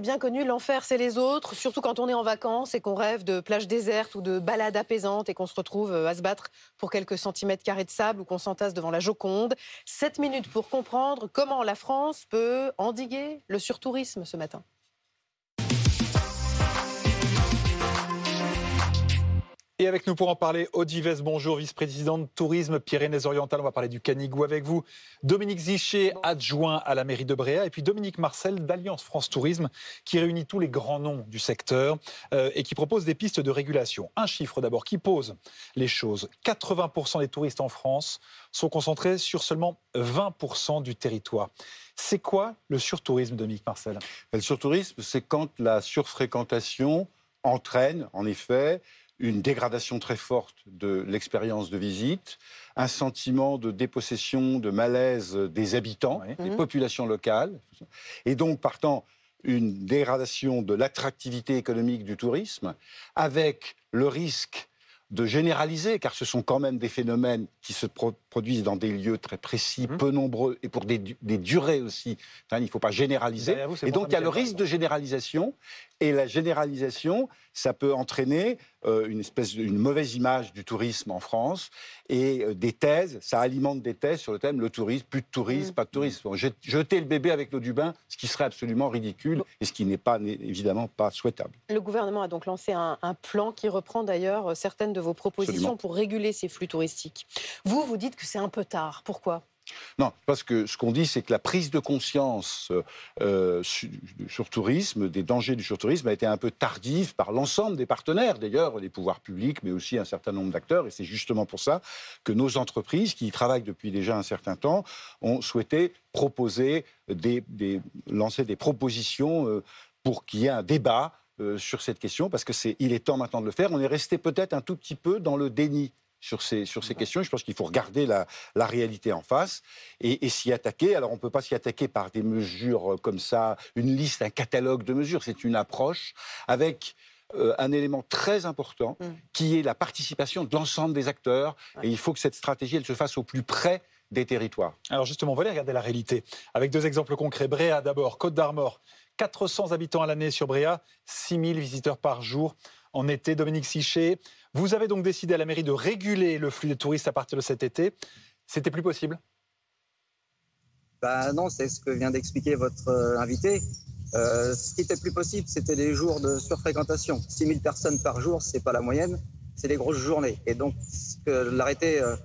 bien connu, l'enfer, c'est les autres, surtout quand on est en vacances et qu'on rêve de plages désertes ou de balades apaisantes et qu'on se retrouve euh, à se battre pour quelques centimètres carrés de sable ou qu'on s'entasse devant la Joconde. 7 minutes pour comprendre comment la France peut endiguer le surtourisme ce matin. Et avec nous pour en parler, Audives, bonjour, vice-présidente de tourisme Pyrénées-Orientales. On va parler du Canigou avec vous. Dominique Zichet, adjoint à la mairie de Bréa. Et puis Dominique Marcel d'Alliance France Tourisme, qui réunit tous les grands noms du secteur euh, et qui propose des pistes de régulation. Un chiffre d'abord qui pose les choses. 80% des touristes en France sont concentrés sur seulement 20% du territoire. C'est quoi le surtourisme, Dominique Marcel? Le surtourisme, c'est quand la surfréquentation entraîne, en effet, une dégradation très forte de l'expérience de visite, un sentiment de dépossession, de malaise des habitants, des mhm. populations locales, et donc partant une dégradation de l'attractivité économique du tourisme, avec le risque de généraliser, car ce sont quand même des phénomènes qui se produisent dans des lieux très précis, mhm. peu nombreux, et pour des, durées aussi. il ne faut pas généraliser. et donc, il y a le risque de généralisation. Et la généralisation, ça peut entraîner euh, une espèce une mauvaise image du tourisme en France et euh, des thèses, ça alimente des thèses sur le thème le tourisme, plus de tourisme, mm. pas de tourisme. jeter le bébé avec l'eau du bain, ce qui serait absolument ridicule et ce qui n'est pas évidemment pas souhaitable. Le gouvernement a donc lancé un, plan qui reprend d'ailleurs certaines de vos propositions pour réguler ces flux touristiques. Vous, vous dites que c'est un peu tard. Pourquoi? Non, parce que ce qu'on dit, c'est que la prise de conscience euh, du surtourisme, des dangers du surtourisme, a été un peu tardive par l'ensemble des partenaires, d'ailleurs, les pouvoirs publics, mais aussi un certain nombre d'acteurs. Et c'est justement pour ça que nos entreprises, qui y travaillent depuis déjà un certain temps, ont souhaité proposer, lancer des propositions euh, pour qu'il y ait un débat euh, sur cette question, parce que il est temps maintenant de le faire. On est resté peut-être un tout petit peu dans le déni sur ces, sur ces questions. Je pense qu'il faut regarder la, la, réalité en face et, s'y attaquer. Alors, on ne peut pas s'y attaquer par des mesures euh, comme ça, une liste, un catalogue de mesures. C'est une approche avec euh, un élément très important mm. qui est la participation de l'ensemble des acteurs. Et il faut que cette stratégie, elle se fasse au plus près des territoires. Alors justement, on va aller regarder la réalité avec deux exemples concrets. Bréa d'abord, Côte d'Armor, 400 habitants à l'année sur Bréa, 6000 visiteurs par jour en été. Dominique Sichet, vous avez donc décidé à la mairie de réguler le flux des touristes à partir de cet été. C'était plus possible? Bah Non, c'est ce que vient d'expliquer votre euh, invité. Euh, ce qui était plus possible, c'était les jours de surfréquentation. 6000 personnes par jour, ce n'est pas la moyenne, c'est les grosses journées. Et donc, l'arrêté euh,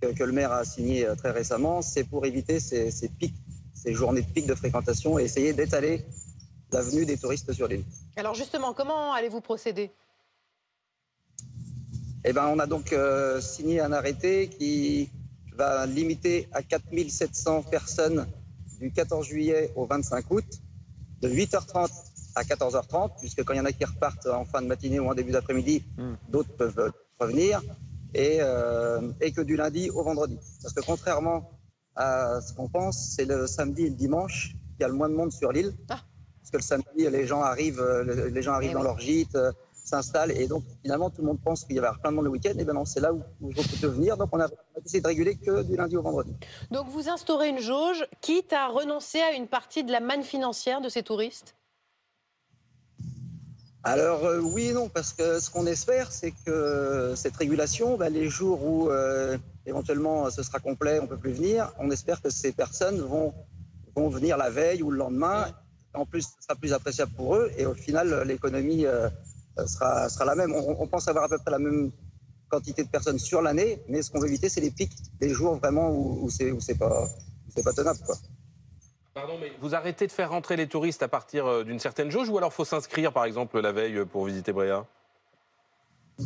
que, le maire a signé très récemment, c'est pour éviter ces, ces, pics, ces journées de pics de fréquentation et essayer d'étaler la venue des touristes sur l'île. Alors justement, comment allez-vous procéder? Eh ben, on a donc euh, signé un arrêté qui va limiter à 4700 personnes du 14 juillet au 25 août, de 8h30 à 14h30, puisque quand il y en a qui repartent en fin de matinée ou en début d'après-midi, hmm. d'autres peuvent revenir, et, euh, et, que du lundi au vendredi. Parce que contrairement à ce qu'on pense, c'est le samedi et le dimanche qu'il y a le moins de monde sur l'île. Ah. Parce que le samedi, les gens arrivent, les gens arrivent eh dans leur gîte, s'installe et donc finalement tout le monde pense qu'il y avoir plein de monde le week-end et ben non c'est là où, où je peux venir donc on a, essayé de réguler que du lundi au vendredi. Donc vous instaurez une jauge quitte à renoncer à une partie de la manne financière de ces touristes? Alors euh, oui et non, parce que ce qu'on espère, c'est que cette régulation, ben, les jours où euh, éventuellement ce sera complet, on ne peut plus venir, on espère que ces personnes vont, vont venir la veille ou le lendemain. En plus, ce sera plus appréciable pour eux et au final, l'économie euh, sera, sera la même. On, pense avoir à peu près la même quantité de personnes sur l'année, mais ce qu'on veut éviter, c'est les pics, les jours vraiment où, où c'est pas, pas tenable. Quoi. Pardon, mais vous arrêtez de faire rentrer les touristes à partir euh, d'une certaine jauge ou alors faut s'inscrire, par exemple, la veille pour visiter Bréa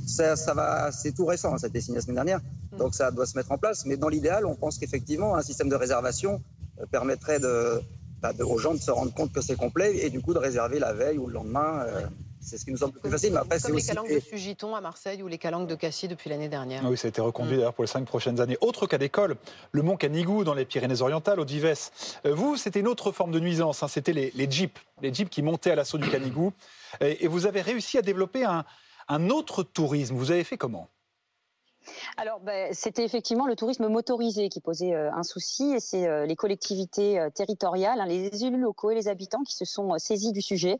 ça, ça, va, c'est tout récent, ça a été signé la semaine dernière, donc ça doit se mettre en place. Mais dans l'idéal, on pense qu'effectivement, un système de réservation euh, permettrait bah, de, aux gens de se rendre compte que c'est complet et du coup de réserver la veille ou le lendemain. C'est ce qui nous semble plus facile. Mais après, Comme les calanques de Sugiton à Marseille ou les calanques de Cassis depuis l'année dernière. Ah oui, ça a été reconduit d'ailleurs pour les cinq prochaines années. Autre cas d'école, le mont Canigou dans les Pyrénées-Orientales, au Dives. Euh, vous, c'était une autre forme de nuisance. Hein. c'était les, jeeps, les jeeps qui montaient à l'assaut du Canigou. Et, vous avez réussi à développer un, autre tourisme. Vous avez fait comment? Alors, ben, c'était effectivement le tourisme motorisé qui posait euh, un souci, et c'est euh, les collectivités euh, territoriales, hein, les élus locaux et les habitants qui se sont saisis du sujet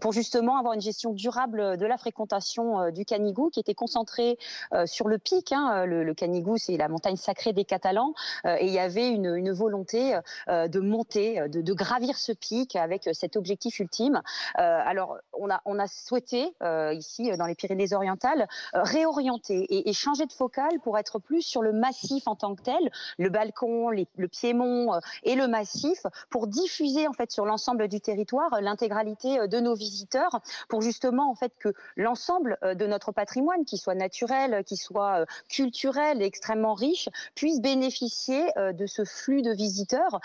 pour justement avoir une gestion durable de la fréquentation du Canigou, qui était concentrée sur le pic. Hein, le, Canigou, c'est la montagne sacrée des Catalans, et il y avait une, volonté de monter, de, gravir ce pic avec cet objectif ultime. alors, on a, souhaité ici dans les Pyrénées-Orientales réorienter et, et changer de focus pour être plus sur le massif en tant que tel, le balcon, le piémont euh, et le massif, pour diffuser en fait sur l'ensemble du territoire euh, l'intégralité euh, de nos visiteurs, pour justement en fait que l'ensemble de notre patrimoine, qui soit naturel, qui soit culturel et extrêmement riche, puisse bénéficier de ce flux de visiteurs.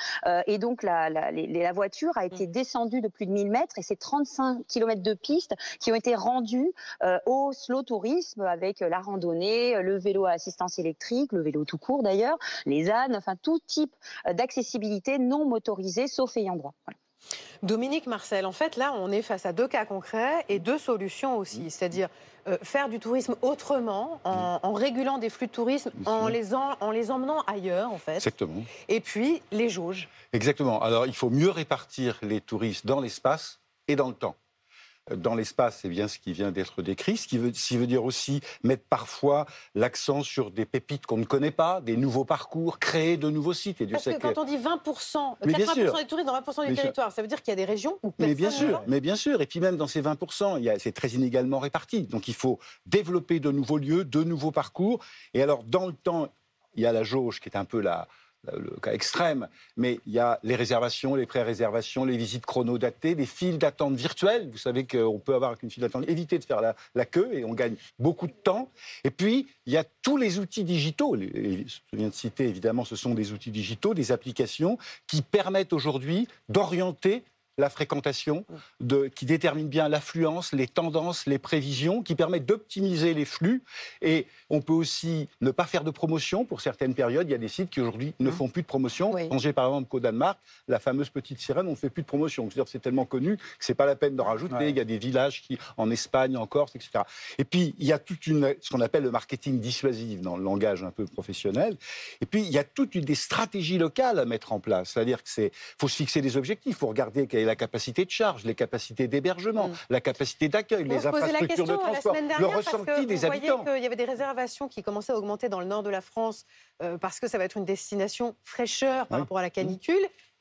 Et donc la, la, voiture a été descendue de plus de 1000 mètres et c'est 35 km de pistes qui ont été rendus au slow tourisme avec la randonnée, le vélo à assistance électrique, le vélo tout court d'ailleurs, les ânes, enfin tout type d'accessibilité non motorisée sauf ayant droit. Dominique Marcel, en fait, là, on est face à deux cas concrets et deux solutions aussi. C'est-à-dire euh, faire du tourisme autrement, en, régulant des flux de tourisme, en les, en les emmenant ailleurs, en fait. Exactement. Et puis, les jauges. Exactement. Alors, il faut mieux répartir les touristes dans l'espace et dans le temps dans l'espace, c'est bien ce qui vient d'être décrit, ce qui veut, veut dire aussi mettre parfois l'accent sur des pépites qu'on ne connaît pas, des nouveaux parcours, créer de nouveaux sites. Et Parce que, quand on dit 20%, 80% des touristes dans 20% du territoire, ça veut dire qu'il y a des régions où personne Mais bien sûr, mais bien sûr. Et puis même dans ces 20%, c'est très inégalement réparti. Donc il faut développer de nouveaux lieux, de nouveaux parcours. Et alors dans le temps, il y a la jauge qui est un peu la, le cas extrême, mais il y a les réservations, les pré-réservations, les visites chronodatées, des files d'attente virtuelles. Vous savez qu'on peut avoir une file d'attente, éviter de faire la, queue et on gagne beaucoup de temps. Et puis, il y a tous les outils digitaux. je viens de citer, évidemment, ce sont des outils digitaux, des applications qui permettent aujourd'hui d'orienter la fréquentation, de, qui détermine bien l'affluence, les tendances, les prévisions, qui permettent d'optimiser les flux. Et on peut aussi ne pas faire de promotion pour certaines périodes. Il y a des sites qui aujourd'hui ne mmh. font plus de promotion. Oui. J'ai par exemple qu'au Danemark, la fameuse petite sirène, on ne fait plus de promotion. C'est tellement connu que c'est pas la peine d'en rajouter. Il y a des villages qui, en Espagne, en Corse, etc. Et puis il y a toute une, ce qu'on appelle le marketing dissuasif dans le langage un peu professionnel. Et puis il y a toutes des stratégies locales à mettre en place. C'est-à-dire que c'est, faut se fixer des objectifs, il faut regarder quelle la capacité de charge, les capacités d'hébergement, mm. la capacité d'accueil, les infrastructures de transport, le ressenti des habitants. qu'il y avait des réservations qui commençaient à augmenter dans le nord de la France euh, parce que ça va être une destination fraîcheur par rapport à la canicule.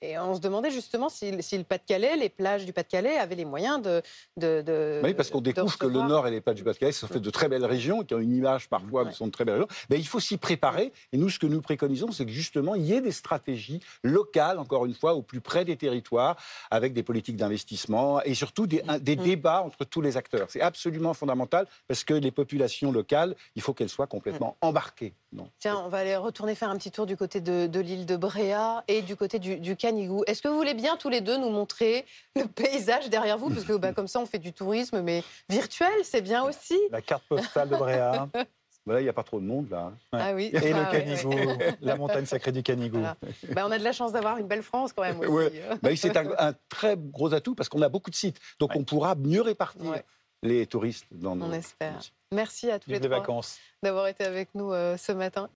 Et on se demandait justement si, le Pas-de-Calais, les plages du Pas-de-Calais avaient les moyens de. de, oui, parce qu'on découvre que le Nord et les plages du Pas-de-Calais sont fait de très belles régions, qui ont une image parfois, sont de très belles régions. Mais il faut s'y préparer. Et nous, ce que nous préconisons, c'est que justement, il y ait des stratégies locales, encore une fois, au plus près des territoires, avec des politiques d'investissement et surtout des, des mm. débats entre tous les acteurs. C'est absolument fondamental parce que les populations locales, il faut qu'elles soient complètement mm. embarquées. Tiens, on va aller retourner faire un petit tour du côté de, l'île de Bréa et du côté du, du Canigou. Est-ce que vous voulez bien tous les deux nous montrer le paysage derrière vous? Parce que bah, comme ça, on fait du tourisme, mais virtuel, c'est bien aussi. La carte postale de Bréa. Voilà, il n'y a pas trop de monde là. Ah oui. Et le ah Canigou, la montagne sacrée du Canigou. Bah, on a de la chance d'avoir une belle France quand même. Aussi. Bah, c'est un, très gros atout parce qu'on a beaucoup de sites. Donc on pourra mieux répartir les touristes dans nos. On espère. Merci à tous les, les trois d'avoir été avec nous euh, ce matin.